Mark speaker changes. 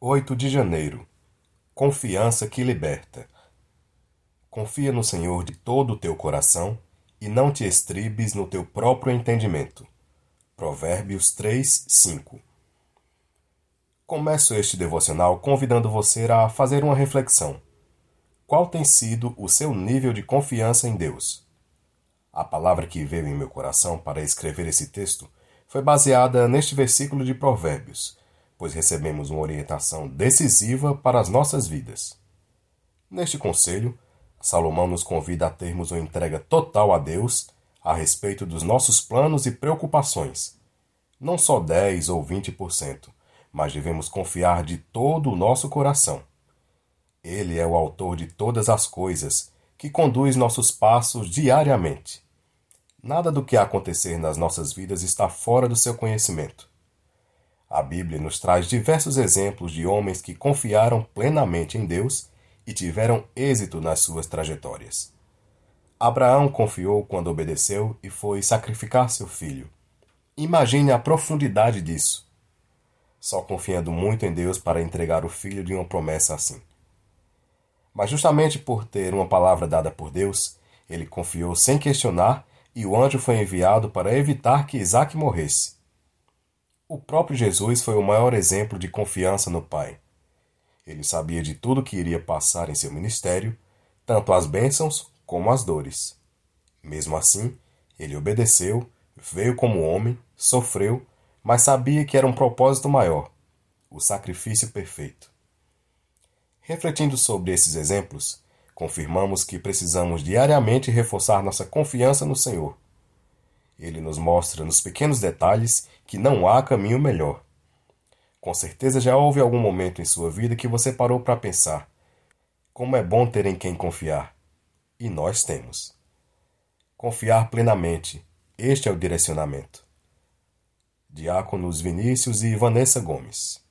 Speaker 1: 8 de janeiro Confiança que liberta. Confia no Senhor de todo o teu coração e não te estribes no teu próprio entendimento. Provérbios 3, 5 Começo este devocional convidando você a fazer uma reflexão. Qual tem sido o seu nível de confiança em Deus? A palavra que veio em meu coração para escrever esse texto foi baseada neste versículo de Provérbios pois recebemos uma orientação decisiva para as nossas vidas. Neste conselho, Salomão nos convida a termos uma entrega total a Deus a respeito dos nossos planos e preocupações. Não só 10 ou 20%, mas devemos confiar de todo o nosso coração. Ele é o autor de todas as coisas, que conduz nossos passos diariamente. Nada do que acontecer nas nossas vidas está fora do seu conhecimento. A Bíblia nos traz diversos exemplos de homens que confiaram plenamente em Deus e tiveram êxito nas suas trajetórias. Abraão confiou quando obedeceu e foi sacrificar seu filho. Imagine a profundidade disso. Só confiando muito em Deus para entregar o filho de uma promessa assim. Mas justamente por ter uma palavra dada por Deus, ele confiou sem questionar e o anjo foi enviado para evitar que Isaac morresse. O próprio Jesus foi o maior exemplo de confiança no Pai. Ele sabia de tudo que iria passar em seu ministério, tanto as bênçãos como as dores. Mesmo assim, ele obedeceu, veio como homem, sofreu, mas sabia que era um propósito maior o sacrifício perfeito. Refletindo sobre esses exemplos, confirmamos que precisamos diariamente reforçar nossa confiança no Senhor ele nos mostra nos pequenos detalhes que não há caminho melhor. Com certeza já houve algum momento em sua vida que você parou para pensar: como é bom ter em quem confiar. E nós temos. Confiar plenamente, este é o direcionamento. Diáconos Vinícius e Vanessa Gomes.